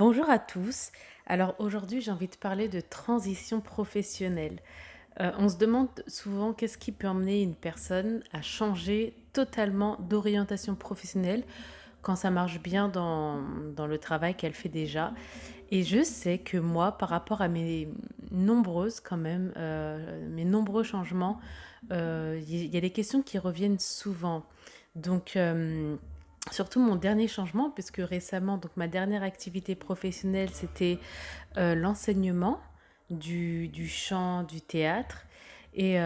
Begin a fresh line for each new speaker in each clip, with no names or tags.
Bonjour à tous. Alors aujourd'hui, j'ai envie de parler de transition professionnelle. Euh, on se demande souvent qu'est-ce qui peut emmener une personne à changer totalement d'orientation professionnelle quand ça marche bien dans, dans le travail qu'elle fait déjà. Et je sais que moi, par rapport à mes nombreuses quand même, euh, mes nombreux changements, euh, il y, a des questions qui reviennent souvent. Donc, surtout mon dernier changement, puisque récemment, donc ma dernière activité professionnelle, c'était l'enseignement du, du chant, du théâtre et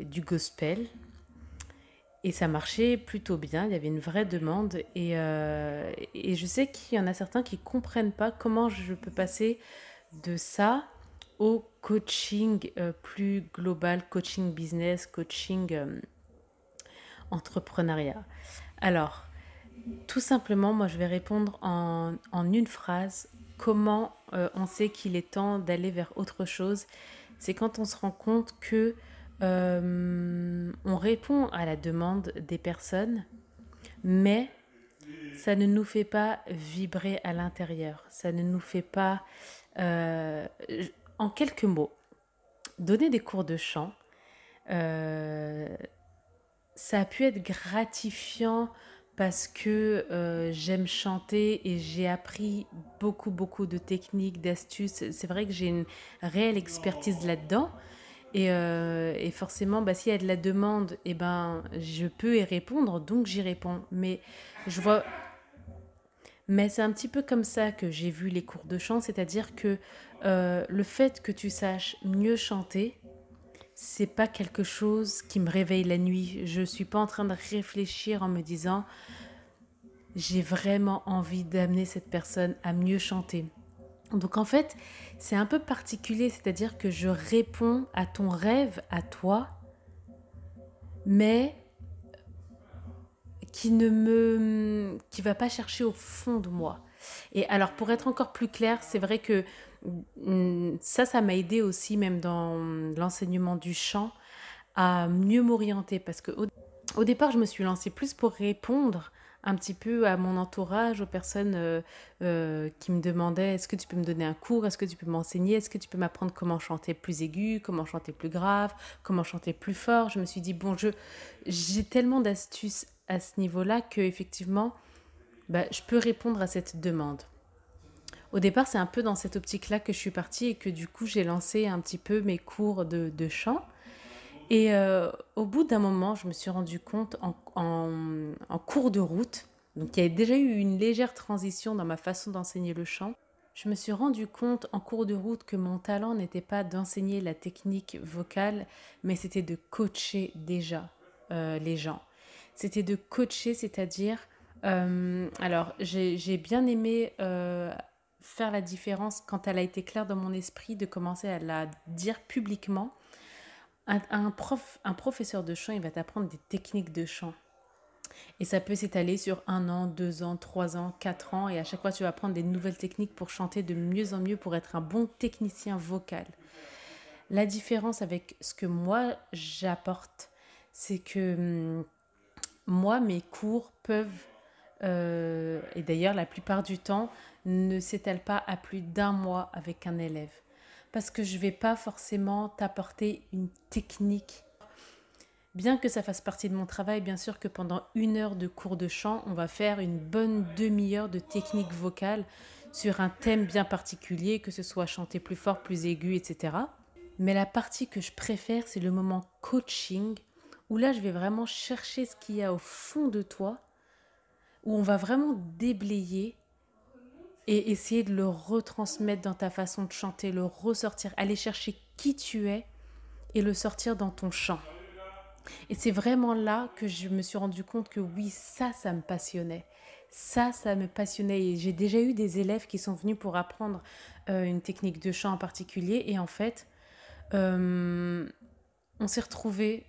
du gospel. Et ça marchait plutôt bien, il y avait une vraie demande. Et, euh, et je sais qu'il y en a certains qui ne comprennent pas comment je peux passer de ça au coaching euh, plus global, coaching business, coaching euh, entrepreneuriat. Alors, tout simplement, moi je vais répondre en, une phrase. Comment on sait qu'il est temps d'aller vers autre chose? C'est quand on se rend compte que euh, on répond à la demande des personnes, mais ça ne nous fait pas vibrer à l'intérieur. Ça ne nous fait pas... Euh, en quelques mots, donner des cours de chant, euh, ça a pu être gratifiant parce que j'aime chanter et j'ai appris beaucoup, beaucoup de techniques, d'astuces. C'est vrai que j'ai une réelle expertise là-dedans. Et, euh, et forcément, bah, s'il y a de la demande, eh ben, je peux y répondre, donc j'y réponds. Mais je vois. Mais c'est un petit peu comme ça que j'ai vu les cours de chant, c'est-à-dire que euh, le fait que tu saches mieux chanter, c'est pas quelque chose qui me réveille la nuit. Je suis pas en train de réfléchir en me disant j'ai vraiment envie d'amener cette personne à mieux chanter. Donc en fait, c'est un peu particulier, c'est-à-dire que je réponds à ton rêve, à toi, mais qui ne me qui va pas chercher au fond de moi. Et alors pour être encore plus clair, c'est vrai que ça ça m'a aidé aussi même dans l'enseignement du chant à mieux m'orienter parce que au départ, je me suis lancée plus pour répondre un petit peu à mon entourage, aux personnes euh, euh, qui me demandaient est-ce que tu peux me donner un cours, est-ce que tu peux m'enseigner, est-ce que tu peux m'apprendre comment chanter plus aigu, comment chanter plus grave, comment chanter plus fort? Je me suis dit bon, j'ai tellement d'astuces à ce niveau-là que effectivement, bah, je peux répondre à cette demande. Au départ, c'est un peu dans cette optique-là que je suis partie et que du coup, j'ai lancé un petit peu mes cours de, chant. Et euh, au bout d'un moment, je me suis rendu compte en, en, cours de route, donc il y avait déjà eu une légère transition dans ma façon d'enseigner le chant. Je me suis rendu compte en cours de route que mon talent n'était pas d'enseigner la technique vocale, mais c'était de coacher déjà euh, les gens. C'était de coacher, c'est-à-dire, euh, alors j'ai bien aimé faire la différence quand elle a été claire dans mon esprit de commencer à la dire publiquement un, prof, un professeur de chant, il va t'apprendre des techniques de chant. Et ça peut s'étaler sur un an, deux ans, trois ans, quatre ans. Et à chaque fois, tu vas apprendre des nouvelles techniques pour chanter de mieux en mieux, pour être un bon technicien vocal. La différence avec ce que moi j'apporte, c'est que hum, moi, mes cours peuvent, euh, et d'ailleurs la plupart du temps, ne s'étalent pas à plus d'un mois avec un élève parce que je ne vais pas forcément t'apporter une technique. Bien que ça fasse partie de mon travail, bien sûr que pendant une heure de cours de chant, on va faire une bonne demi-heure de technique vocale sur un thème bien particulier, que ce soit chanter plus fort, plus aigu, etc. Mais la partie que je préfère, c'est le moment coaching, où là, je vais vraiment chercher ce qu'il y a au fond de toi, où on va vraiment déblayer et essayer de le retransmettre dans ta façon de chanter, le ressortir, aller chercher qui tu es et le sortir dans ton chant. Et c'est vraiment là que je me suis rendu compte que oui, ça, ça me passionnait. Ça, ça me passionnait. Et j'ai déjà eu des élèves qui sont venus pour apprendre euh, une technique de chant en particulier. Et en fait, euh, on s'est retrouvés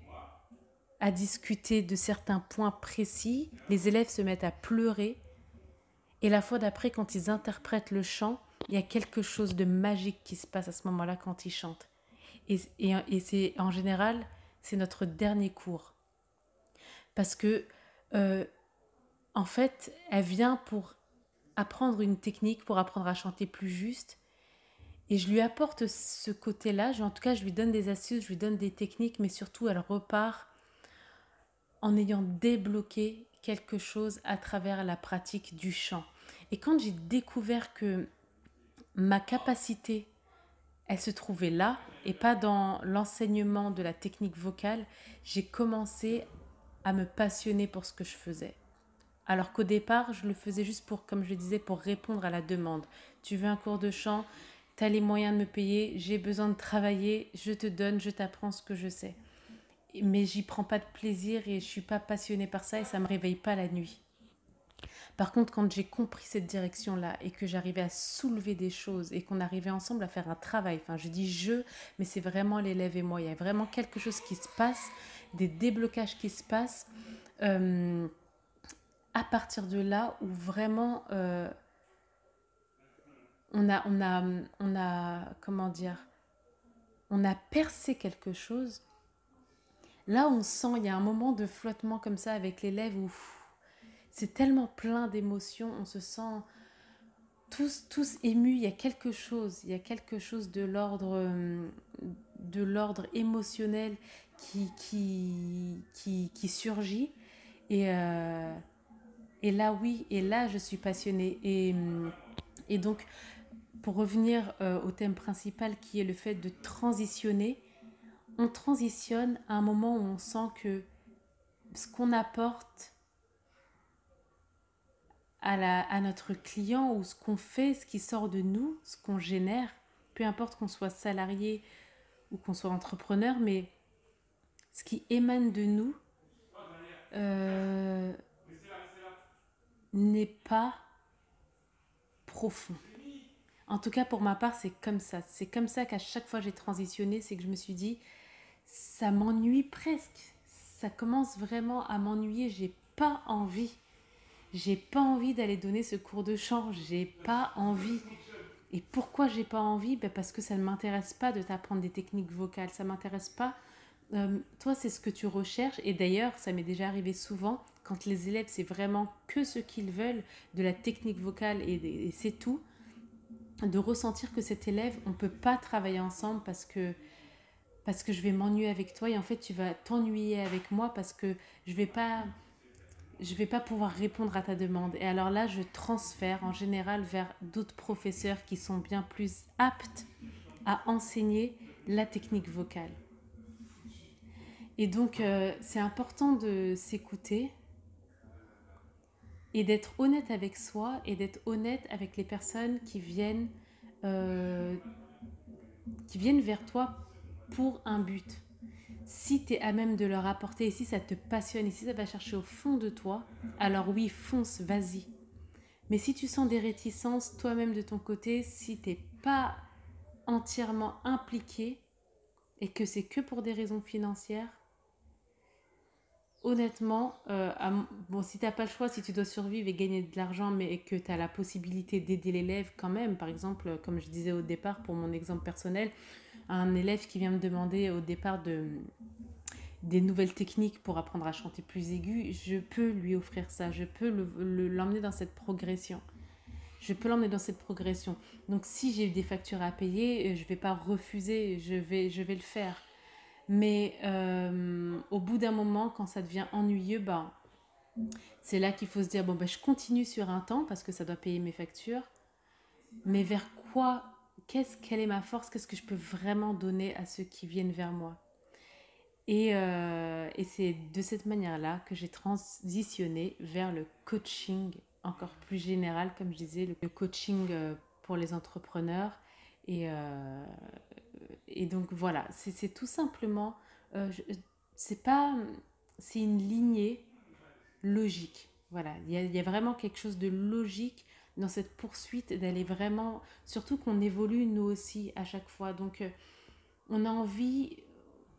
à discuter de certains points précis. Les élèves se mettent à pleurer et la fois d'après, quand ils interprètent le chant, il y a quelque chose de magique qui se passe à ce moment-là quand ils chantent. Et, c'est en général, c'est notre dernier cours. Parce que, euh, en fait, elle vient pour apprendre une technique pour apprendre à chanter plus juste. Et je lui apporte ce côté-là, en tout cas je lui donne des astuces, je lui donne des techniques, mais surtout elle repart en ayant débloqué quelque chose à travers la pratique du chant. Et quand j'ai découvert que ma capacité, elle se trouvait là et pas dans l'enseignement de la technique vocale, j'ai commencé à me passionner pour ce que je faisais. Alors qu'au départ, je le faisais juste pour, comme je le disais, pour répondre à la demande. Tu veux un cours de chant, tu as les moyens de me payer, j'ai besoin de travailler, je te donne, je t'apprends ce que je sais. Mais j'y prends pas de plaisir et je suis pas passionnée par ça et ça me réveille pas la nuit. Par contre, quand j'ai compris cette direction-là et que j'arrivais à soulever des choses et qu'on arrivait ensemble à faire un travail, enfin je dis je, mais c'est vraiment l'élève et moi, il y a vraiment quelque chose qui se passe, des déblocages qui se passent euh, à partir de là où vraiment euh, on a, on a, on a, comment dire, on a percé quelque chose. Là, on sent, il y a un moment de flottement comme ça avec l'élève où c'est tellement plein d'émotions, on se sent tous, tous émus, il y a quelque chose, il y a quelque chose de l'ordre, de l'ordre émotionnel qui, qui, qui, qui surgit. Et, euh, et là, oui, et là, je suis passionnée. Et, et donc, pour revenir euh, au thème principal qui est le fait de transitionner, on transitionne à un moment où on sent que ce qu'on apporte à, notre client ou ce qu'on fait, ce qui sort de nous, ce qu'on génère, peu importe qu'on soit salarié ou qu'on soit entrepreneur, mais ce qui émane de nous euh, n'est pas profond. En tout cas, pour ma part, c'est comme ça. C'est comme ça qu'à chaque fois j'ai transitionné, c'est que je me suis dit, ça m'ennuie presque. Ça commence vraiment à m'ennuyer. J'ai pas envie. J'ai pas envie d'aller donner ce cours de chant. J'ai pas envie. Et pourquoi j'ai pas envie? Ben Parce que ça ne m'intéresse pas de t'apprendre des techniques vocales. Ça m'intéresse pas. Euh, toi, c'est ce que tu recherches. Et d'ailleurs, ça m'est déjà arrivé souvent quand les élèves, c'est vraiment que ce qu'ils veulent de la technique vocale et c'est tout de ressentir que cet élève, on ne peut pas travailler ensemble parce que, parce que je vais m'ennuyer avec toi et en fait tu vas t'ennuyer avec moi parce que je vais pas je vais pas pouvoir répondre à ta demande. Et alors là, je transfère en général vers d'autres professeurs qui sont bien plus aptes à enseigner la technique vocale. Et donc, euh, c'est important de s'écouter, et d'être honnête avec soi et d'être honnête avec les personnes qui viennent, euh, qui viennent vers toi pour un but. Si tu es à même de leur apporter et si ça te passionne et si ça va chercher au fond de toi, alors oui, fonce, vas-y. Mais si tu sens des réticences toi-même de ton côté, si tu n'es pas entièrement impliqué et que c'est que pour des raisons financières, honnêtement, euh, bon, si tu n'as pas le choix, si tu dois survivre et gagner de l'argent, mais que tu as la possibilité d'aider l'élève quand même, par exemple, comme je disais au départ, pour mon exemple personnel, un élève qui vient me demander au départ de, des nouvelles techniques pour apprendre à chanter plus aigu, je peux lui offrir ça, je peux l'emmener le, dans cette progression. Je peux l'emmener dans cette progression. Donc si j'ai des factures à payer, je ne vais pas refuser, je vais, je vais le faire. Mais euh, au bout d'un moment, quand ça devient ennuyeux, bah, c'est là qu'il faut se dire, bon, bah, je continue sur un temps parce que ça doit payer mes factures. Mais vers quoi, qu'est-ce, quelle est ma force, qu'est-ce que je peux vraiment donner à ceux qui viennent vers moi? Et, euh, et c'est de cette manière-là que j'ai transitionné vers le coaching encore plus général, comme je disais, le coaching euh, pour les entrepreneurs. Et, et donc voilà, c'est tout simplement, euh, c'est pas, c'est une lignée logique. Voilà, il y, a, vraiment quelque chose de logique dans cette poursuite d'aller vraiment, surtout qu'on évolue nous aussi à chaque fois. Donc euh, on a envie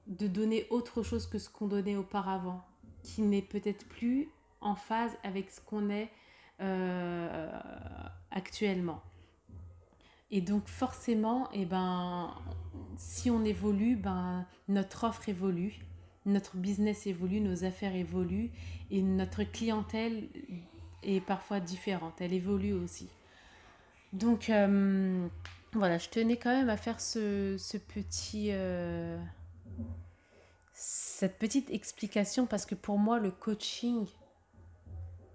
de donner autre chose que ce qu'on donnait auparavant, qui n'est peut-être plus en phase avec ce qu'on est euh, actuellement. Et donc forcément, eh ben, si on évolue, ben, notre offre évolue, notre business évolue, nos affaires évoluent et notre clientèle est parfois différente, elle évolue aussi. Donc euh, voilà, je tenais quand même à faire ce, petit, euh, cette petite explication parce que pour moi, le coaching,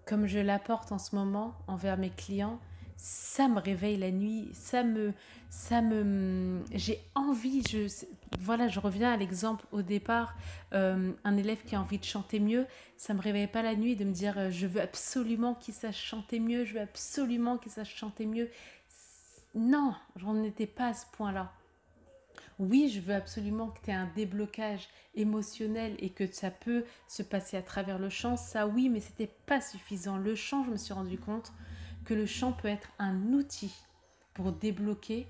comme je l'apporte en ce moment envers mes clients, ça me réveille la nuit, ça me, ça me, j'ai envie, je, voilà, je reviens à l'exemple au départ, euh, un élève qui a envie de chanter mieux, ça me réveille pas la nuit de me dire, euh, je veux absolument qu'il sache chanter mieux, je veux absolument qu'il sache chanter mieux. Non, j'en étais pas à ce point-là. Oui, je veux absolument que tu aies un déblocage émotionnel et que ça peut se passer à travers le chant. Ça, oui, mais c'était pas suffisant. Le chant, je me suis rendu compte, que le chant peut être un outil pour débloquer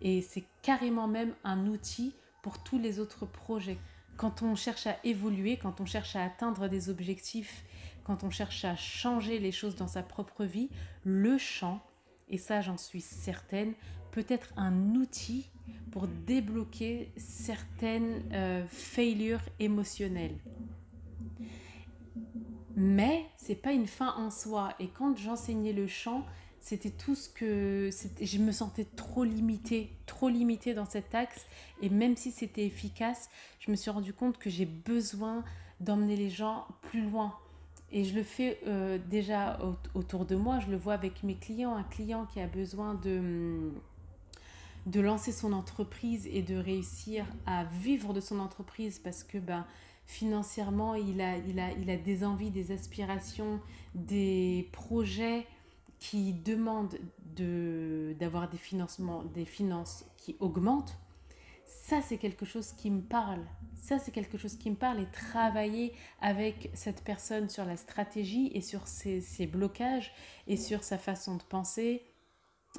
et c'est carrément même un outil pour tous les autres projets. Quand on cherche à évoluer, quand on cherche à atteindre des objectifs, quand on cherche à changer les choses dans sa propre vie, le chant, et ça j'en suis certaine, peut être un outil pour débloquer certaines euh, failures émotionnelles. Mais c'est pas une fin en soi. Et quand j'enseignais le chant, c'était tout ce que je me sentais trop limitée, trop limitée dans cet axe. Et même si c'était efficace, je me suis rendu compte que j'ai besoin d'emmener les gens plus loin. Et je le fais euh, déjà autour de moi, je le vois avec mes clients, un client qui a besoin de, de lancer son entreprise et de réussir à vivre de son entreprise parce que ben, financièrement, il a, il, a, il a des envies, des aspirations, des projets qui demandent d'avoir des financements, des finances qui augmentent, ça c'est quelque chose qui me parle. Ça c'est quelque chose qui me parle et travailler avec cette personne sur la stratégie et sur ses, ses, blocages et sur sa façon de penser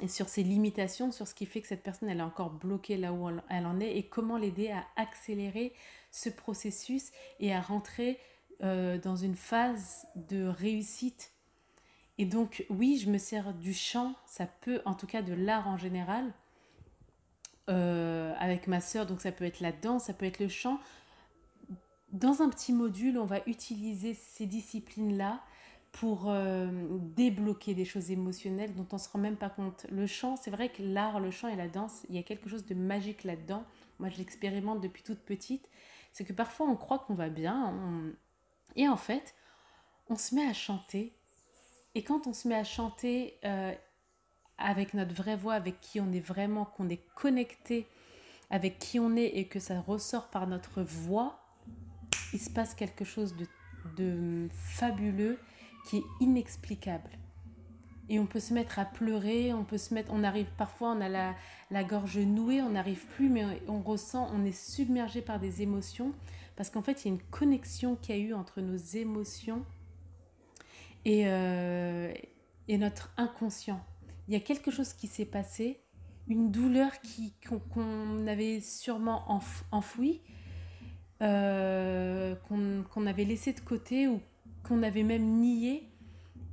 et sur ses limitations, sur ce qui fait que cette personne elle est encore bloquée là où elle en est et comment l'aider à accélérer ce processus et à rentrer euh, dans une phase de réussite. Et donc, oui, je me sers du chant, ça peut, en tout cas de l'art en général, euh, avec ma sœur, donc ça peut être la danse, ça peut être le chant. Dans un petit module, on va utiliser ces disciplines-là pour euh, débloquer des choses émotionnelles dont on ne se rend même pas compte. Le chant, c'est vrai que l'art, le chant et la danse, il y a quelque chose de magique là-dedans. Moi, je l'expérimente depuis toute petite c'est que parfois on croit qu'on va bien, et en fait, on se met à chanter, et quand on se met à chanter euh, avec notre vraie voix, avec qui on est vraiment, qu'on est connecté avec qui on est et que ça ressort par notre voix, il se passe quelque chose de, de fabuleux qui est inexplicable et on peut se mettre à pleurer, on peut se mettre, on arrive parfois, on a la, la gorge nouée, on n'arrive plus, mais on, ressent, on est submergé par des émotions, parce qu'en fait, il y a une connexion qu'il y a eu entre nos émotions et, euh, et notre inconscient. Il y a quelque chose qui s'est passé, une douleur qui, qu'on, avait sûrement enfouie, euh, qu'on, avait laissé de côté ou qu'on avait même nié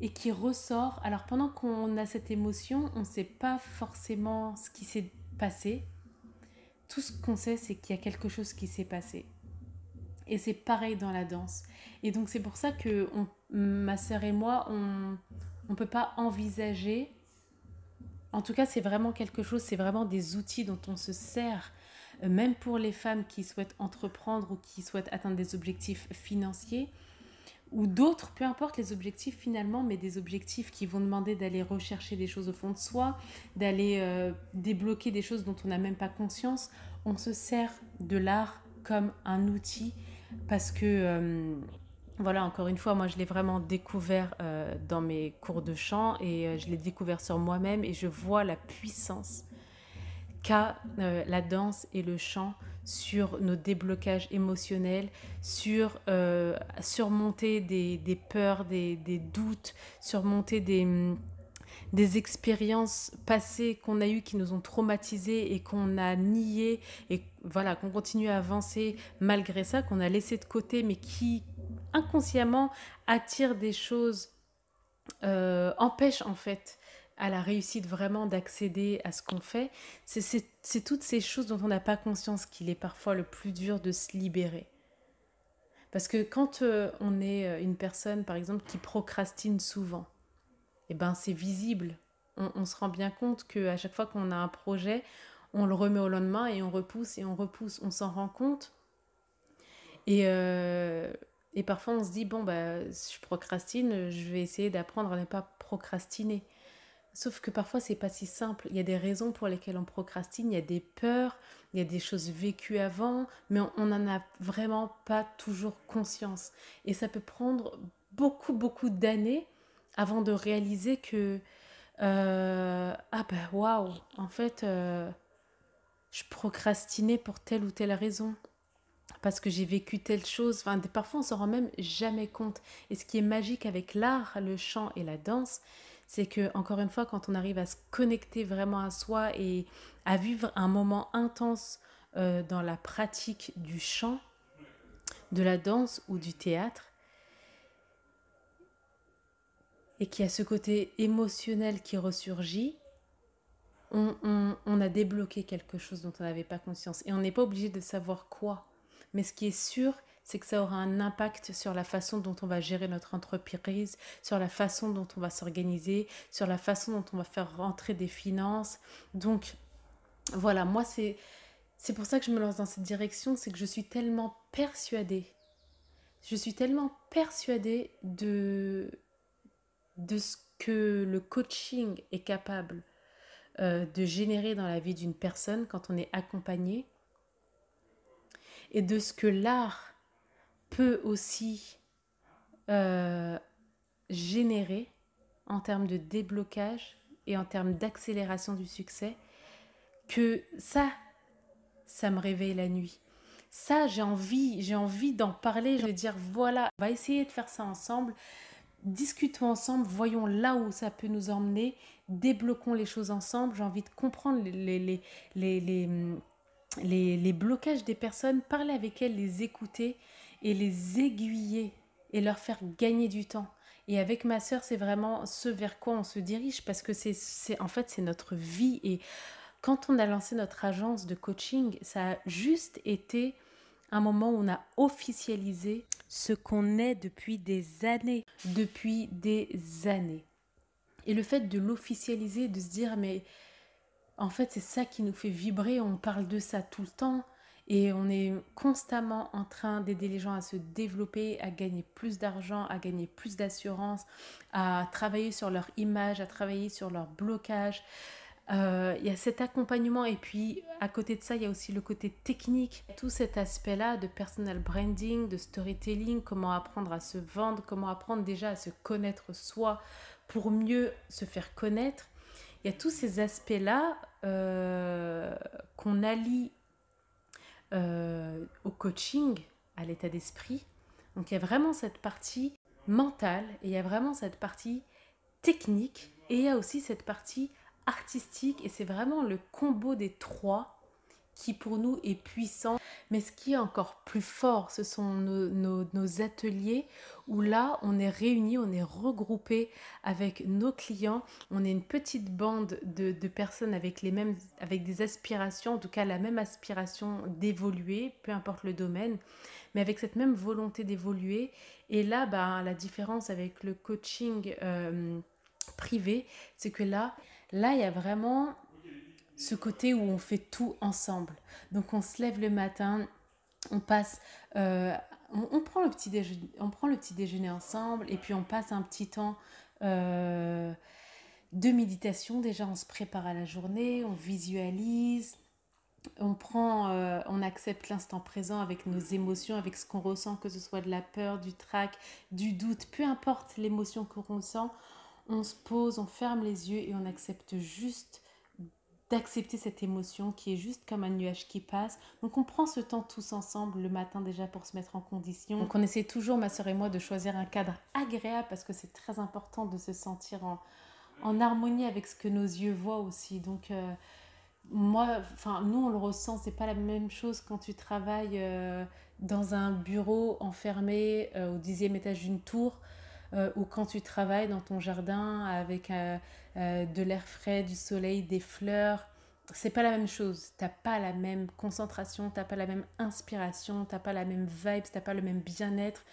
et qui ressort. Alors pendant qu'on a cette émotion, on ne sait pas forcément ce qui s'est passé. Tout ce qu'on sait, c'est qu'il y a quelque chose qui s'est passé. Et c'est pareil dans la danse. Et donc c'est pour ça que ma sœur et moi, on ne peut pas envisager. En tout cas, c'est vraiment quelque chose, c'est vraiment des outils dont on se sert, euh, même pour les femmes qui souhaitent entreprendre ou qui souhaitent atteindre des objectifs financiers ou d'autres, peu importe les objectifs finalement, mais des objectifs qui vont demander d'aller rechercher des choses au fond de soi, d'aller euh, débloquer des choses dont on n'a même pas conscience, on se sert de l'art comme un outil parce que, euh, voilà, encore une fois, moi je l'ai vraiment découvert euh, dans mes cours de chant et je l'ai découvert sur moi-même et je vois la puissance qu'a la danse et le chant sur nos déblocages émotionnels, sur euh, surmonter des, des peurs, des, des, doutes, surmonter des, des expériences passées qu'on a eues qui nous ont traumatisés et qu'on a niées et voilà qu'on continue à avancer malgré ça, qu'on a laissé de côté mais qui inconsciemment attirent des choses, euh, empêchent en fait à la réussite vraiment d'accéder à ce qu'on fait, c'est toutes ces choses dont on n'a pas conscience qu'il est parfois le plus dur de se libérer. Parce que quand euh, on est euh, une personne, par exemple, qui procrastine souvent, eh ben c'est visible. On, se rend bien compte qu'à chaque fois qu'on a un projet, on le remet au lendemain et on repousse et on repousse. On s'en rend compte. Et, euh, parfois on se dit, bon, bah, je procrastine, je vais essayer d'apprendre à ne pas procrastiner. Sauf que parfois c'est pas si simple. Il y a des raisons pour lesquelles on procrastine, il y a des peurs, il y a des choses vécues avant, mais on n'en a vraiment pas toujours conscience. Et ça peut prendre beaucoup, beaucoup d'années avant de réaliser que euh, ah ben waouh, en fait, euh, je procrastinais pour telle ou telle raison parce que j'ai vécu telle chose. Enfin, parfois, on s'en rend même jamais compte. Et ce qui est magique avec l'art, le chant et la danse, c'est que, encore une fois, quand on arrive à se connecter vraiment à soi et à vivre un moment intense euh, dans la pratique du chant, de la danse ou du théâtre, et qu'il y a ce côté émotionnel qui ressurgit, on, on, a débloqué quelque chose dont on n'avait pas conscience. Et on n'est pas obligé de savoir quoi. Mais ce qui est sûr, c'est que ça aura un impact sur la façon dont on va gérer notre entreprise, sur la façon dont on va s'organiser, sur la façon dont on va faire rentrer des finances. Donc voilà, moi c'est c'est pour ça que je me lance dans cette direction, c'est que je suis tellement persuadée. Je suis tellement persuadée de de ce que le coaching est capable euh, de générer dans la vie d'une personne quand on est accompagné et de ce que l'art peut aussi euh, générer en termes de déblocage et en termes d'accélération du succès, que ça, ça me réveille la nuit. Ça, j'ai envie, j'ai envie d'en parler, je vais dire voilà, on va essayer de faire ça ensemble discutons ensemble, voyons là où ça peut nous emmener, débloquons les choses ensemble. J'ai envie de comprendre les, les, les, les, blocages des personnes, parler avec elles, les écouter et les aiguiller et leur faire gagner du temps. Et avec ma sœur, c'est vraiment ce vers quoi on se dirige parce que c'est en fait c'est notre vie et quand on a lancé notre agence de coaching, ça a juste été un moment où on a officialisé ce qu'on est depuis des années, depuis des années. Et le fait de l'officialiser, de se dire mais en fait c'est ça qui nous fait vibrer, on parle de ça tout le temps et on est constamment en train d'aider les gens à se développer, à gagner plus d'argent, à gagner plus d'assurance, à travailler sur leur image, à travailler sur leur blocage, euh, il y a cet accompagnement et puis à côté de ça, il y a aussi le côté technique, tout cet aspect-là de personal branding, de storytelling, comment apprendre à se vendre, comment apprendre déjà à se connaître soi pour mieux se faire connaître. Il y a tous ces aspects-là euh, qu'on allie euh, au coaching, à l'état d'esprit. Donc il y a vraiment cette partie mentale et il y a vraiment cette partie technique et il y a aussi cette partie artistique et c'est vraiment le combo des trois qui pour nous est puissant. Mais ce qui est encore plus fort, ce sont nos, ateliers où là, on est réunis, on est regroupés avec nos clients. On est une petite bande de, personnes avec, les mêmes, avec des aspirations, en tout cas la même aspiration d'évoluer, peu importe le domaine, mais avec cette même volonté d'évoluer. Et là, bah, la différence avec le coaching euh, privé, c'est que là, Là, il y a vraiment ce côté où on fait tout ensemble. Donc on se lève le matin, on passe, euh, on, prend le petit déjeuner, ensemble et puis on passe un petit temps euh, de méditation. Déjà, on se prépare à la journée, on visualise, on prend, euh, on accepte l'instant présent avec nos émotions, avec ce qu'on ressent, que ce soit de la peur, du trac, du doute, peu importe l'émotion qu'on ressent on se pose, on ferme les yeux et on accepte juste d'accepter cette émotion qui est juste comme un nuage qui passe. Donc on prend ce temps tous ensemble le matin déjà pour se mettre en condition. Donc on essaie toujours, ma soeur et moi, de choisir un cadre agréable parce que c'est très important de se sentir en, en, harmonie avec ce que nos yeux voient aussi. Donc euh, moi, enfin nous on le ressent, c'est pas la même chose quand tu travailles euh, dans un bureau enfermé euh, au dixième étage d'une tour euh, ou quand tu travailles dans ton jardin avec euh, euh, de l'air frais, du soleil, des fleurs, c'est pas la même chose. T'as pas la même concentration, t'as pas la même inspiration, t'as pas la même vibe, t'as pas le même bien-être.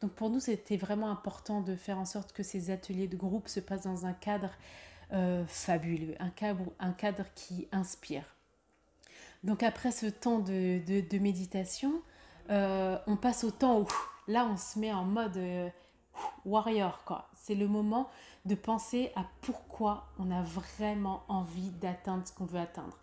Donc pour nous, c'était vraiment important de faire en sorte que ces ateliers de groupe se passent dans un cadre euh, fabuleux, un cadre, un cadre qui inspire. Donc après ce temps de, de, méditation, on passe au temps où là on se met en mode warrior quoi. C'est le moment de penser à pourquoi on a vraiment envie d'atteindre ce qu'on veut atteindre.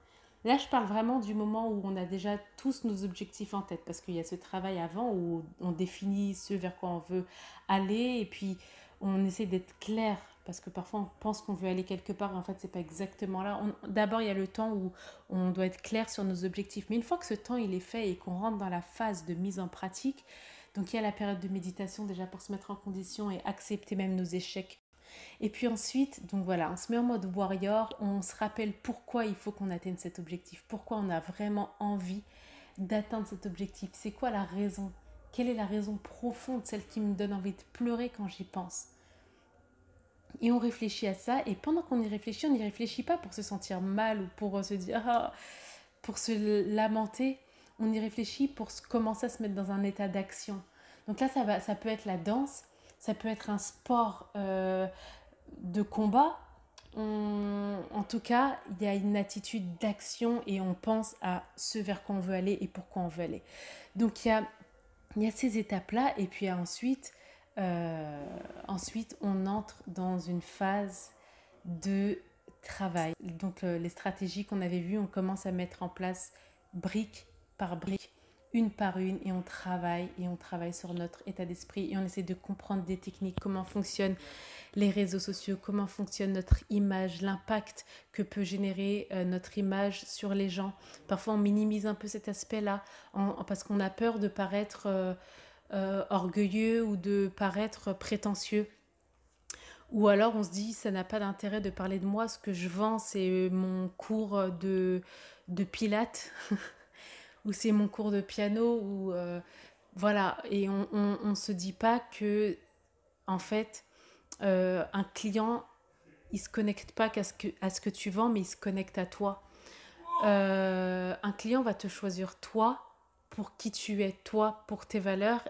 Là, je parle vraiment du moment où on a déjà tous nos objectifs en tête, parce qu'il y a ce travail avant où on définit ce vers quoi on veut aller, et puis on essaie d'être clair, parce que parfois on pense qu'on veut aller quelque part, en fait, c'est pas exactement là. D'abord, il y a le temps où on doit être clair sur nos objectifs, mais une fois que ce temps il est fait et qu'on rentre dans la phase de mise en pratique, donc il y a la période de méditation déjà pour se mettre en condition et accepter même nos échecs. Et puis ensuite, donc voilà, on se met en mode warrior, on se rappelle pourquoi il faut qu'on atteigne cet objectif, pourquoi on a vraiment envie d'atteindre cet objectif, c'est quoi la raison, quelle est la raison profonde, celle qui me donne envie de pleurer quand j'y pense? Et on réfléchit à ça, et pendant qu'on y réfléchit, on n'y réfléchit pas pour se sentir mal ou pour se dire, ah, pour se lamenter, on y réfléchit pour commencer à se mettre dans un état d'action. Donc là, ça, va, ça peut être la danse, ça peut être un sport euh, de combat. en tout cas, il y a une attitude d'action et on pense à ce vers quoi on veut aller et pourquoi on veut aller. Donc il y a, il y a ces étapes-là et puis ensuite, euh, ensuite, on entre dans une phase de travail. Donc les stratégies qu'on avait vues, on commence à mettre en place brique par brique une par une et on travaille et on travaille sur notre état d'esprit et on essaie de comprendre des techniques, comment fonctionnent les réseaux sociaux, comment fonctionne notre image, l'impact que peut générer euh, notre image sur les gens. Parfois on minimise un peu cet aspect-là parce qu'on a peur de paraître euh, euh, orgueilleux ou de paraître prétentieux. Ou alors on se dit ça n'a pas d'intérêt de parler de moi, ce que je vends c'est mon cours de, de pilates. ou c'est mon cours de piano, ou euh, voilà. Et on, on, se dit pas que, en fait, euh, un client, il se connecte pas qu'à ce que, à ce que tu vends, mais il se connecte à toi. Euh, un client va te choisir toi pour qui tu es, toi, pour tes valeurs,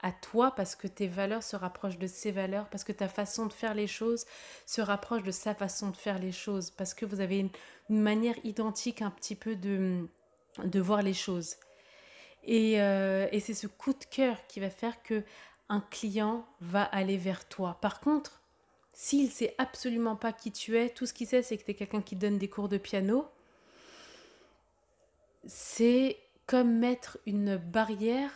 à toi, parce que tes valeurs se rapprochent de ses valeurs, parce que ta façon de faire les choses se rapproche de sa façon de faire les choses, parce que vous avez une manière identique un petit peu de de voir les choses. Euh, et, c'est ce coup de cœur qui va faire que un client va aller vers toi. Par contre, s'il sait absolument pas qui tu es, tout ce qu'il sait, c'est que tu es quelqu'un qui donne des cours de piano, c'est comme mettre une barrière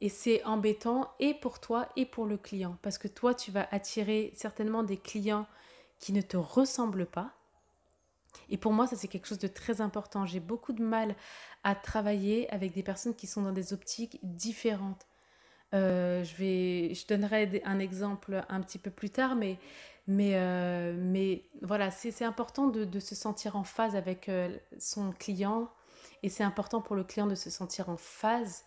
et c'est embêtant et pour toi et pour le client parce que toi tu vas attirer certainement des clients qui ne te ressemblent pas et pour moi, ça c'est quelque chose de très important. J'ai beaucoup de mal à travailler avec des personnes qui sont dans des optiques différentes. Euh, je, vais, je donnerai un exemple un petit peu plus tard, mais, mais, euh, mais voilà, c'est important de, se sentir en phase avec euh, son client et c'est important pour le client de se sentir en phase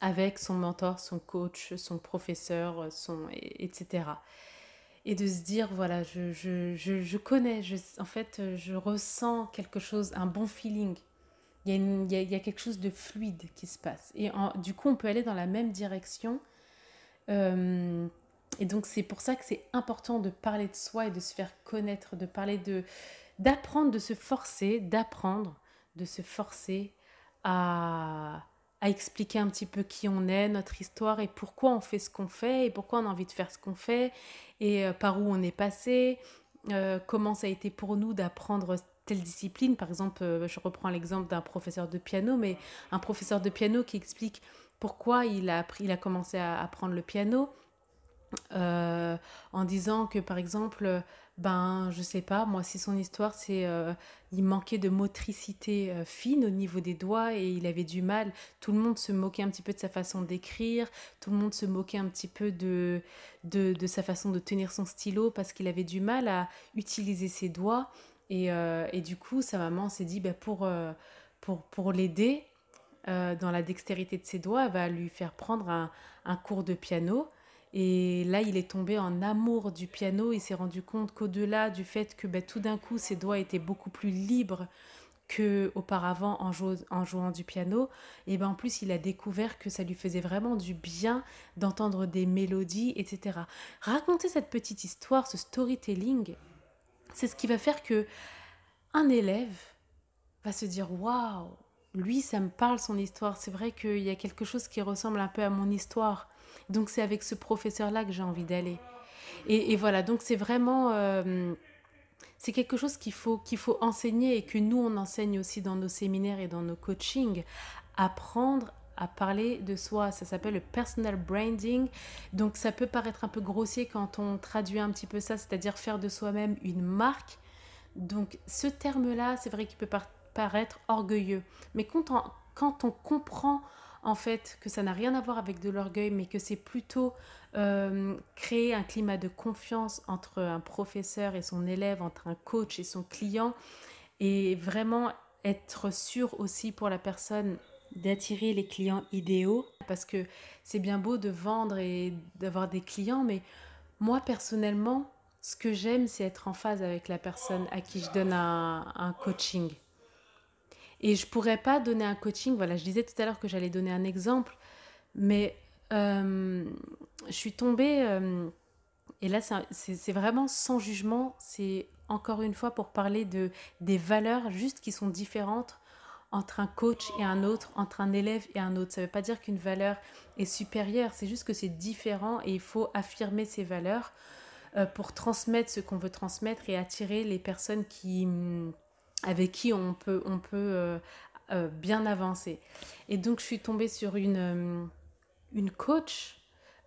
avec son mentor, son coach, son professeur, son, etc et de se dire voilà je, je, je, je connais je, en fait je ressens quelque chose un bon feeling. Il y, a il, y a, il y a quelque chose de fluide qui se passe. Et du coup on peut aller dans la même direction. Euh, et donc c'est pour ça que c'est important de parler de soi et de se faire connaître de parler de d'apprendre de se forcer d'apprendre de se forcer à à expliquer un petit peu qui on est, notre histoire et pourquoi on fait ce qu'on fait et pourquoi on a envie de faire ce qu'on fait et euh, par où on est passé, euh, comment ça a été pour nous d'apprendre telle discipline. Par exemple, euh, je reprends l'exemple d'un professeur de piano, mais un professeur de piano qui explique pourquoi il a, appris, il a commencé à apprendre le piano. En disant que par exemple ben je sais pas moi si son histoire c'est euh, il manquait de motricité euh, fine au niveau des doigts et il avait du mal tout le monde se moquait un petit peu de sa façon d'écrire tout le monde se moquait un petit peu de de, de sa façon de tenir son stylo parce qu'il avait du mal à utiliser ses doigts. Et, euh, et du coup sa maman s'est dit ben, pour pour pour l'aider dans la dextérité de ses doigts elle va lui faire prendre un, un cours de piano et là, il est tombé en amour du piano. Il s'est rendu compte qu'au-delà du fait que bah, tout d'un coup, ses doigts étaient beaucoup plus libres que auparavant en, en jouant du piano, et ben en plus il a découvert que ça lui faisait vraiment du bien d'entendre des mélodies, etc. Raconter cette petite histoire, ce storytelling, c'est ce qui va faire que un élève va se dire waouh, lui ça me parle son histoire. C'est vrai qu'il y a quelque chose qui ressemble un peu à mon histoire. Donc c'est avec ce professeur là que j'ai envie d'aller. Et, voilà, donc c'est vraiment euh, c'est quelque chose qu'il faut, faut enseigner et que nous, on enseigne aussi dans nos séminaires et dans nos coachings. Apprendre à parler de soi. Ça s'appelle le personal branding. Donc ça peut paraître un peu grossier quand on traduit un petit peu ça, c'est-à-dire faire de soi-même une marque. Donc ce terme-là, c'est vrai qu'il peut paraître orgueilleux. Mais quand on comprend en fait que ça n'a rien à voir avec de l'orgueil, mais que c'est plutôt euh, créer un climat de confiance entre un professeur et son élève, entre un coach et son client, et vraiment être sûr aussi pour la personne d'attirer les clients idéaux, parce que c'est bien beau de vendre et d'avoir des clients, mais moi personnellement, ce que j'aime, c'est être en phase avec la personne à qui je donne un, un coaching. Et je pourrais pas donner un coaching, voilà, je disais tout à l'heure que j'allais donner un exemple, mais euh, je suis tombée, euh, et là c'est vraiment sans jugement, c'est encore une fois pour parler de, des valeurs juste qui sont différentes entre un coach et un autre, entre un élève et un autre. Ça ne veut pas dire qu'une valeur est supérieure, c'est juste que c'est différent et il faut affirmer ces valeurs euh, pour transmettre ce qu'on veut transmettre et attirer les personnes qui avec qui on peut, on peut euh, euh, bien avancer. Et donc, je suis tombée sur une, euh, une coach,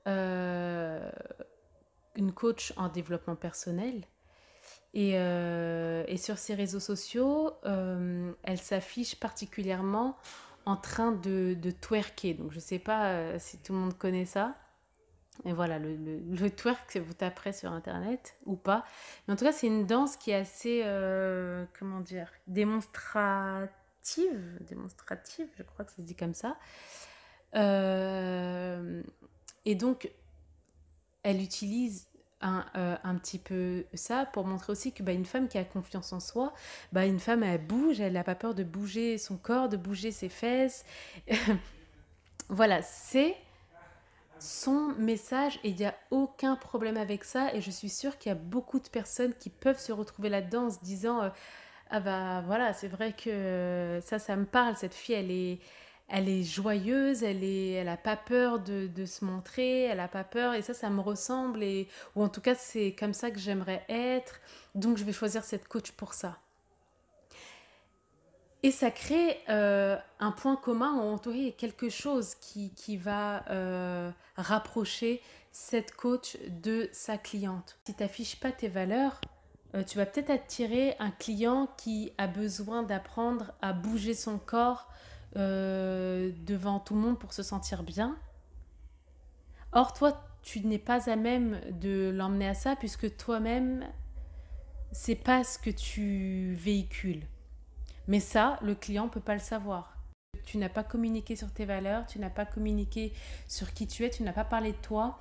une coach en développement personnel. Et, et sur ses réseaux sociaux, elle s'affiche particulièrement en train de, de twerker. Donc, je ne sais pas si tout le monde connaît ça. Et voilà, le, le, twerk, vous taperez sur Internet ou pas. Mais en tout cas, c'est une danse qui est assez, euh, comment dire, démonstrative. Démonstrative, je crois que ça se dit comme ça. Euh, et donc, elle utilise un, euh, un, petit peu ça pour montrer aussi que bah, une femme qui a confiance en soi, bah, une femme, elle bouge, elle n'a pas peur de bouger son corps, de bouger ses fesses. voilà, c'est son message et il n'y a aucun problème avec ça. Et je suis sûre qu'il y a beaucoup de personnes qui peuvent se retrouver là-dedans en se disant euh, ah bah voilà c'est vrai que ça ça me parle cette fille elle est elle est joyeuse elle est elle a pas peur de, de se montrer elle a pas peur et ça ça me ressemble et ou en tout cas c'est comme ça que j'aimerais être. Donc je vais choisir cette coach pour ça et ça crée euh, un point commun, ou en quelque chose qui, qui va euh, rapprocher cette coach de sa cliente. Si tu n'affiches pas tes valeurs, euh, tu vas peut-être attirer un client qui a besoin d'apprendre à bouger son corps devant tout le monde pour se sentir bien. Or, toi, tu n'es pas à même de l'emmener à ça puisque toi-même, c'est pas ce que tu véhicules. Mais ça, le client ne peut pas le savoir. Tu n'as pas communiqué sur tes valeurs, tu n'as pas communiqué sur qui tu es, tu n'as pas parlé de toi.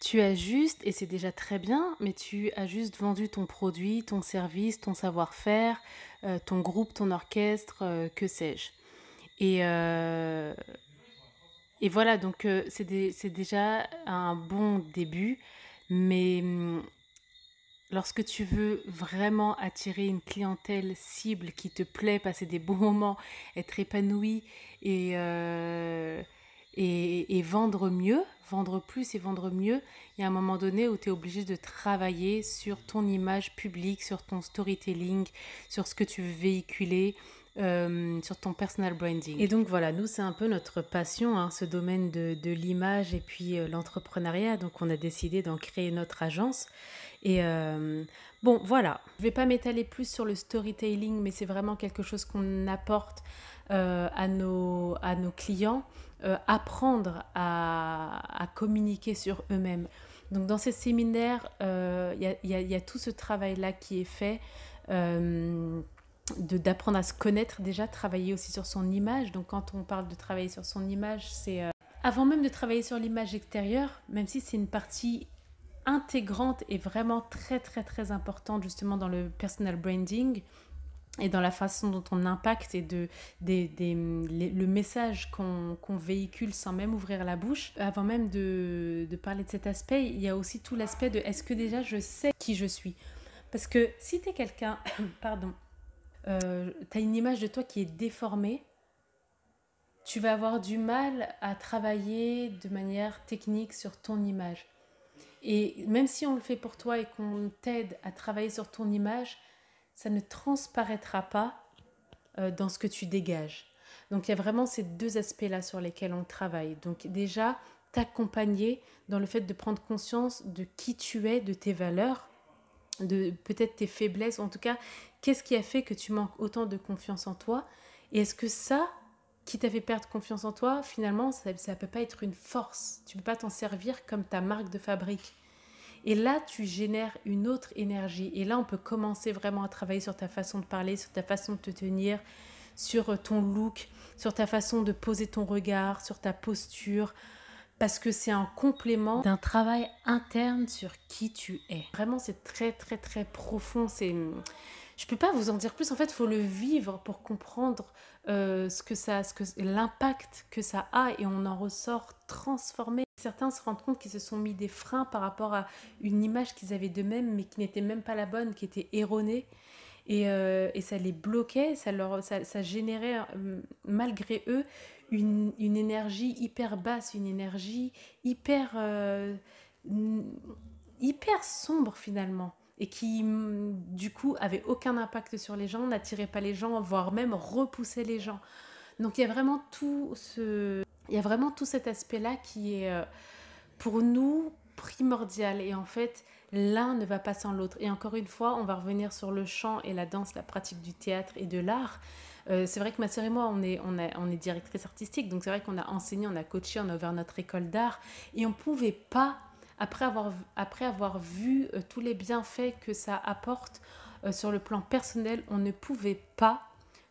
Tu as juste, et c'est déjà très bien, mais tu as juste vendu ton produit, ton service, ton savoir-faire, euh, ton groupe, ton orchestre, euh, que sais-je. Et, euh, et voilà, donc c'est déjà un bon début, mais hum, Lorsque tu veux vraiment attirer une clientèle cible qui te plaît, passer des bons moments, être épanoui et, euh, et, et, vendre mieux, vendre plus et vendre mieux, il y a un moment donné où tu es obligé de travailler sur ton image publique, sur ton storytelling, sur ce que tu veux véhiculer, euh, sur ton personal branding. Et donc voilà, nous c'est un peu notre passion, hein, ce domaine de, de l'image et puis euh, l'entrepreneuriat. Donc on a décidé d'en créer notre agence. Et euh, bon, voilà, je vais pas m'étaler plus sur le storytelling, mais c'est vraiment quelque chose qu'on apporte à, nos, à nos clients, apprendre à, à, communiquer sur eux-mêmes. Donc dans ces séminaires, il y a, y, y, a, tout ce travail-là qui est fait. D'apprendre à se connaître déjà, travailler aussi sur son image. Donc quand on parle de travailler sur son image, c'est avant même de travailler sur l'image extérieure, même si c'est une partie intégrante et vraiment très très très importante justement dans le personal branding, et dans la façon dont on impacte et de, des, des, le message qu'on véhicule sans même ouvrir la bouche. Avant même de, de parler de cet aspect, il y a aussi tout l'aspect de est-ce que déjà je sais qui je suis? Parce que si tu es quelqu'un, pardon, euh, tu as une image de toi qui est déformée, tu vas avoir du mal à travailler de manière technique sur ton image. Et même si on le fait pour toi et qu'on t'aide à travailler sur ton image, ça ne transparaîtra pas euh, dans ce que tu dégages. Donc il y a vraiment ces deux aspects-là sur lesquels on travaille. Donc déjà, t'accompagner dans le fait de prendre conscience de qui tu es, de tes valeurs, de peut-être tes faiblesses, en tout cas, qu'est-ce qui a fait que tu manques autant de confiance en toi? Et est-ce que ça, qui t'a fait perdre confiance en toi, finalement, ça ne peut pas être une force? Tu ne peux pas t'en servir comme ta marque de fabrique. Et là, tu génères une autre énergie. Et là, on peut commencer vraiment à travailler sur ta façon de parler, sur ta façon de te tenir, sur ton look, sur ta façon de poser ton regard, sur ta posture. Parce que c'est un complément d'un travail interne sur qui tu es. Vraiment, c'est très, très, très profond. C'est je peux pas vous en dire plus. En fait, il faut le vivre pour comprendre euh, ce que ça, ce que l'impact que ça a, et on en ressort transformé. Certains se rendent compte qu'ils se sont mis des freins par rapport à une image qu'ils avaient d'eux-mêmes, mais qui n'était même pas la bonne, qui était erronée. Et, euh, et ça les bloquait, ça, leur, ça, ça générait, euh, malgré eux, une, une, énergie hyper basse, une énergie hyper, hyper sombre finalement et qui du coup avait aucun impact sur les gens, n'attirait pas les gens, voire même repoussait les gens. Donc il y a vraiment tout ce, il y a vraiment tout cet aspect-là qui est euh, pour nous primordial et en fait l'un ne va pas sans l'autre. Et encore une fois, on va revenir sur le chant et la danse, la pratique du théâtre et de l'art. Euh, c'est vrai que ma sœur et moi, on est, on, on est directrice artistique, donc c'est vrai qu'on a enseigné, on a coaché, on a ouvert notre école d'art et on ne pouvait pas après avoir, après avoir vu euh, tous les bienfaits que ça apporte euh, sur le plan personnel, on ne pouvait pas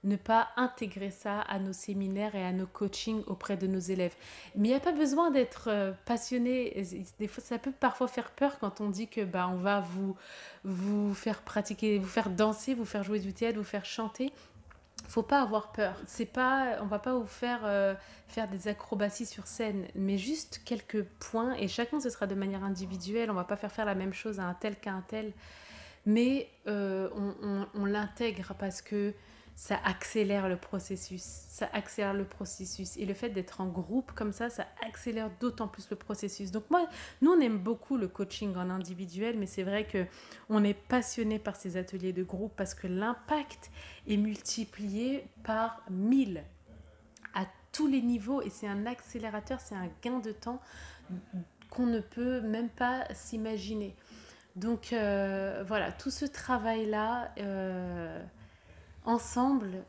ne pas intégrer ça à nos séminaires et à nos coachings auprès de nos élèves. Mais il n'y a pas besoin d'être euh, passionné. Des fois, ça peut parfois faire peur quand on dit que bah, on va vous, vous faire pratiquer, vous faire danser, vous faire jouer du théâtre, vous faire chanter faut pas avoir peur. C'est pas, on va pas vous faire euh, faire des acrobaties sur scène, mais juste quelques points et chacun ce sera de manière individuelle. On va pas faire faire la même chose à un tel qu'à un tel, mais euh, on l'intègre parce que ça accélère le processus. Ça accélère le processus. Et le fait d'être en groupe comme ça, ça accélère d'autant plus le processus. Donc moi, nous, on aime beaucoup le coaching en individuel, mais c'est vrai que on est passionné par ces ateliers de groupe parce que l'impact est multiplié par mille à tous les niveaux et c'est un accélérateur, c'est un gain de temps qu'on ne peut même pas s'imaginer. Donc euh, voilà, tout ce travail-là... Euh, ensemble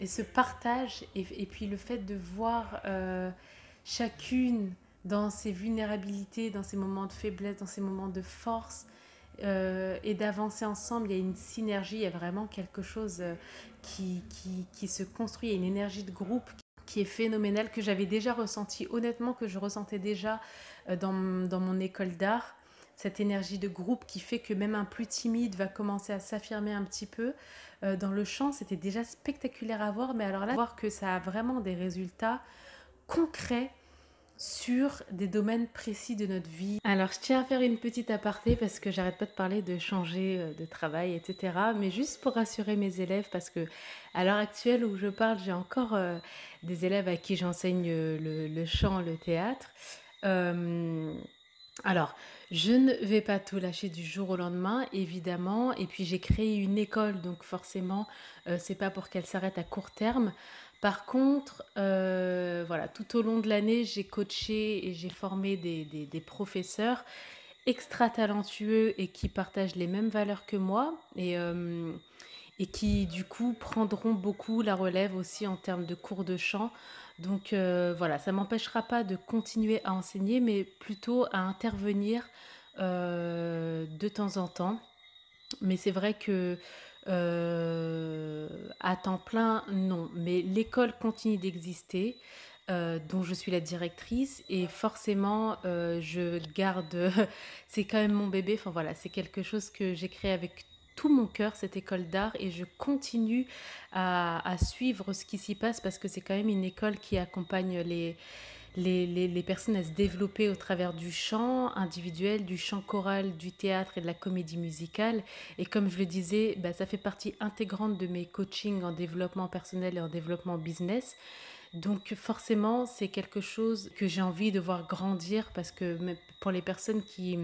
et ce partage et, puis le fait de voir euh, chacune dans ses vulnérabilités, dans ses moments de faiblesse, dans ses moments de force et d'avancer ensemble, il y a une synergie, il y a vraiment quelque chose qui, qui, qui se construit, il y a une énergie de groupe qui est phénoménale, que j'avais déjà ressenti, honnêtement, que je ressentais déjà dans, dans mon école d'art cette énergie de groupe qui fait que même un plus timide va commencer à s'affirmer un petit peu. Euh, dans le chant, c'était déjà spectaculaire à voir, mais alors là, voir que ça a vraiment des résultats concrets sur des domaines précis de notre vie. Alors je tiens à faire une petite aparté parce que j'arrête pas de parler de changer euh, de travail, etc. Mais juste pour rassurer mes élèves parce que à l'heure actuelle où je parle, j'ai encore euh, des élèves à qui j'enseigne le, le, chant, le théâtre. Alors, je ne vais pas tout lâcher du jour au lendemain, évidemment. Et puis j'ai créé une école, donc forcément, euh, c'est pas pour qu'elle s'arrête à court terme. Par contre, euh, voilà, tout au long de l'année, j'ai coaché et j'ai formé des, professeurs extra talentueux et qui partagent les mêmes valeurs que moi euh, et qui du coup prendront beaucoup la relève aussi en termes de cours de chant. Donc euh, voilà, ça m'empêchera pas de continuer à enseigner, mais plutôt à intervenir euh, de temps en temps. Mais c'est vrai que euh, à temps plein, non. Mais l'école continue d'exister. dont je suis la directrice et forcément je garde c'est quand même mon bébé enfin voilà c'est quelque chose que j'ai créé avec tout mon cœur cette école d'art et je continue à, suivre ce qui s'y passe parce que c'est quand même une école qui accompagne les, les, personnes à se développer au travers du chant individuel, du chant choral, du théâtre et de la comédie musicale. Et comme je le disais, bah, ça fait partie intégrante de mes coachings en développement personnel et en développement business. Donc forcément, c'est quelque chose que j'ai envie de voir grandir parce que pour les personnes qui,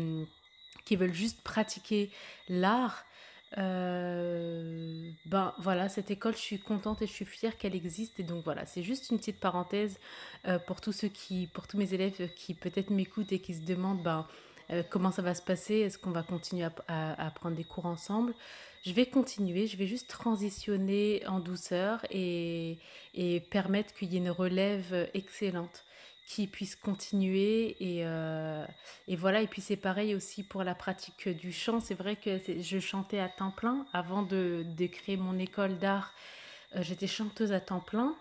qui veulent juste pratiquer l'art, euh, ben voilà, cette école, je suis contente et je suis fière qu'elle existe. Et donc voilà, c'est juste une petite parenthèse euh, pour tous ceux qui, pour tous mes élèves qui peut-être m'écoutent et qui se demandent ben, euh, comment ça va se passer, est-ce qu'on va continuer à, prendre des cours ensemble? Je vais continuer, je vais juste transitionner en douceur et, et permettre qu'il y ait une relève excellente qui puisse continuer et, euh, et voilà. Et puis c'est pareil aussi pour la pratique du chant. C'est vrai que je chantais à temps plein. Avant de, créer mon école d'art euh, j'étais chanteuse à temps plein.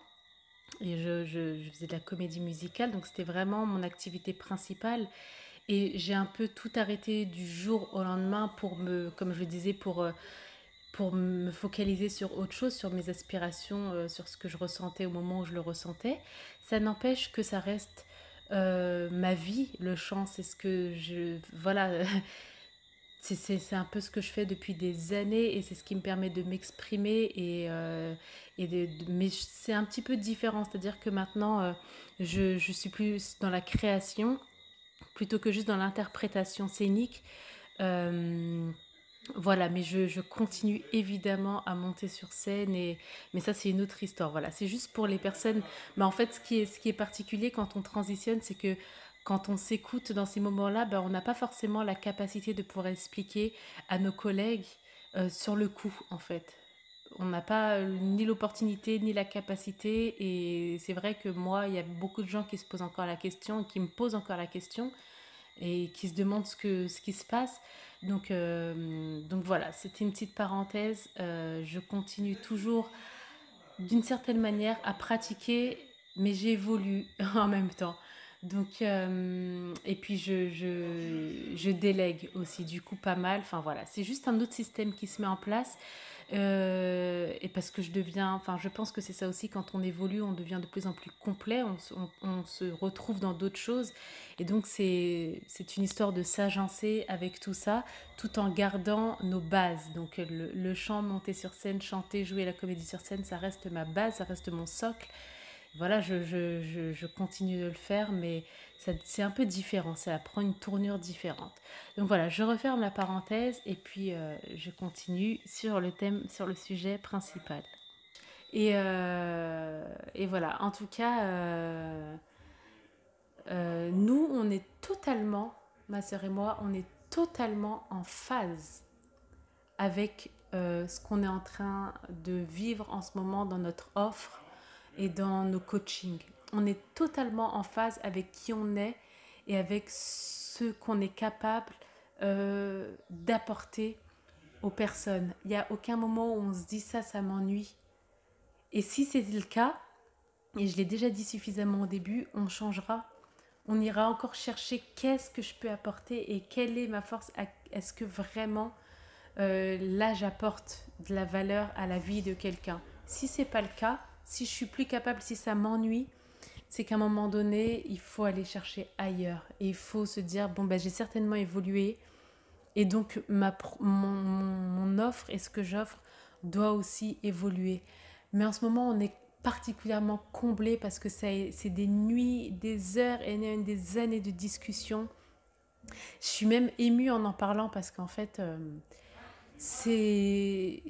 Et je, faisais de la comédie musicale. Donc c'était vraiment mon activité principale. Et j'ai un peu tout arrêté du jour au lendemain pour me comme je le disais pour euh, pour me focaliser sur autre chose, sur mes aspirations, sur ce que je ressentais au moment où je le ressentais. Ça n'empêche que ça reste euh, ma vie, le chant, c'est ce que je... Voilà, c'est un peu ce que je fais depuis des années et c'est ce qui me permet de m'exprimer et, euh, et de, mais c'est un petit peu différent, c'est-à-dire que maintenant je, je, suis plus dans la création plutôt que juste dans l'interprétation scénique. Voilà, mais je, continue évidemment à monter sur scène, et, mais ça c'est une autre histoire. Voilà, c'est juste pour les personnes. Mais en fait, ce qui est, ce qui est particulier quand on transitionne, c'est que quand on s'écoute dans ces moments-là, ben, on n'a pas forcément la capacité de pouvoir expliquer à nos collègues euh, sur le coup, en fait. On n'a pas ni l'opportunité ni la capacité, et c'est vrai que moi, il y a beaucoup de gens qui se posent encore la question, qui me posent encore la question, et qui se demandent ce, que, ce qui se passe. Donc, euh, donc voilà, c'était une petite parenthèse. Euh, je continue toujours d'une certaine manière à pratiquer, mais j'évolue en même temps. Donc, euh, et puis je, je, délègue aussi, du coup, pas mal. Enfin voilà, c'est juste un autre système qui se met en place. Euh, et parce que je deviens, enfin, je pense que c'est ça aussi, quand on évolue, on devient de plus en plus complet, on, on, se retrouve dans d'autres choses. Et donc, c'est une histoire de s'agencer avec tout ça, tout en gardant nos bases. Donc, le chant, monter sur scène, chanter, jouer la comédie sur scène, ça reste ma base, ça reste mon socle voilà, je, je, je, continue de le faire, mais c'est un peu différent, ça prend une tournure différente. Donc voilà, je referme la parenthèse et puis euh, je continue sur le thème, sur le sujet principal. Et, euh, et voilà, en tout cas, euh, nous, on est totalement, ma sœur et moi, on est totalement en phase avec ce qu'on est en train de vivre en ce moment dans notre offre et dans nos coachings. On est totalement en phase avec qui on est et avec ce qu'on est capable euh, d'apporter aux personnes. Il n'y a aucun moment où on se dit ça, ça m'ennuie. Et si c'est le cas, et je l'ai déjà dit suffisamment au début, on changera. On ira encore chercher qu'est-ce que je peux apporter et quelle est ma force. Est-ce que vraiment euh, là j'apporte de la valeur à la vie de quelqu'un Si c'est pas le cas, si je suis plus capable, si ça m'ennuie, c'est qu'à un moment donné, il faut aller chercher ailleurs. Et il faut se dire, bon, ben, j'ai certainement évolué. Et donc, ma, mon, mon offre et ce que j'offre doit aussi évoluer. Mais en ce moment, on est particulièrement comblé parce que c'est des nuits, des heures et des années de discussion. Je suis même émue en en parlant parce qu'en fait, euh, c'est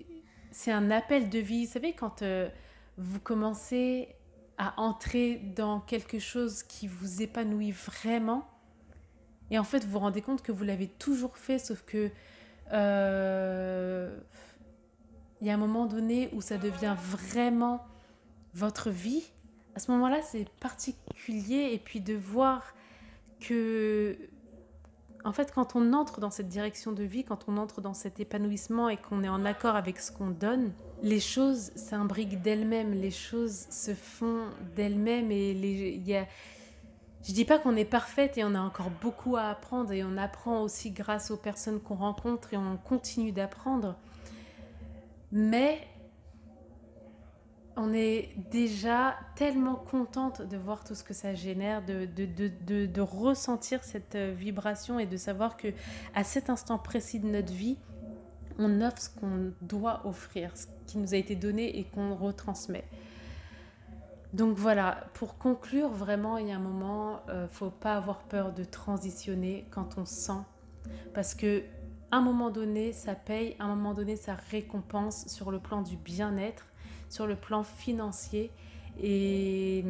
un appel de vie. Vous savez, quand euh, vous commencez à entrer dans quelque chose qui vous épanouit vraiment. Et en fait, vous vous rendez compte que vous l'avez toujours fait, sauf que euh, il y a un moment donné où ça devient vraiment votre vie. À ce moment-là, c'est particulier. Et puis de voir que en fait, quand on entre dans cette direction de vie, quand on entre dans cet épanouissement et qu'on est en accord avec ce qu'on donne, les choses s'imbriquent d'elles-mêmes, les choses se font d'elles-mêmes et les, y a, je dis pas qu'on est parfaite et on a encore beaucoup à apprendre et on apprend aussi grâce aux personnes qu'on rencontre et on continue d'apprendre. Mais on est déjà tellement contente de voir tout ce que ça génère, de, de, ressentir cette euh, vibration et de savoir que à cet instant précis de notre vie, on offre ce qu'on doit offrir, ce qui nous a été donné et qu'on retransmet. Donc voilà, pour conclure, vraiment, il y a un moment, ne euh, faut pas avoir peur de transitionner quand on sent, parce que un moment donné, ça paye, à un moment donné, ça récompense sur le plan du bien-être sur le plan financier. Et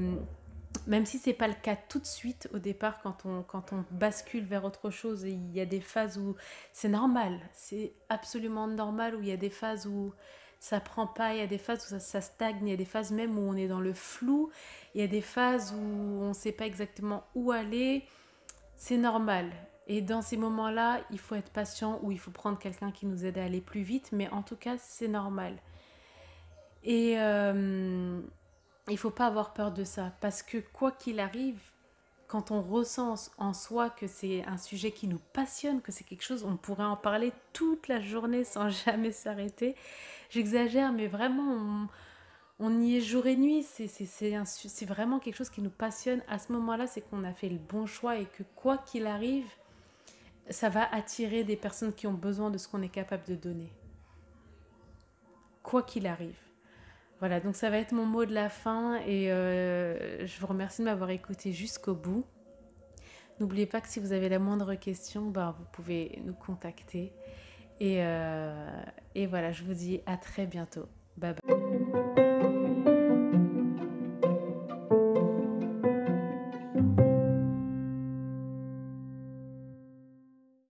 même si c'est pas le cas tout de suite au départ, quand on, quand on bascule vers autre chose, il y a des phases où c'est normal, c'est absolument normal, où il y a des phases où ça prend pas, il y a des phases où ça, stagne, il y a des phases même où on est dans le flou, il y a des phases où on ne sait pas exactement où aller, c'est normal. Et dans ces moments-là, il faut être patient ou il faut prendre quelqu'un qui nous aide à aller plus vite, mais en tout cas, c'est normal. Et euh, il faut pas avoir peur de ça, parce que quoi qu'il arrive, quand on ressent en soi que c'est un sujet qui nous passionne, que c'est quelque chose, on pourrait en parler toute la journée sans jamais s'arrêter. J'exagère, mais vraiment, on, y est jour et nuit. C'est vraiment quelque chose qui nous passionne. À ce moment-là, c'est qu'on a fait le bon choix et que quoi qu'il arrive, ça va attirer des personnes qui ont besoin de ce qu'on est capable de donner. Quoi qu'il arrive. Voilà, donc ça va être mon mot de la fin et euh, je vous remercie de m'avoir écouté jusqu'au bout. N'oubliez pas que si vous avez la moindre question, ben, vous pouvez nous contacter. Et, euh, et voilà, je vous dis à très bientôt. Bye bye.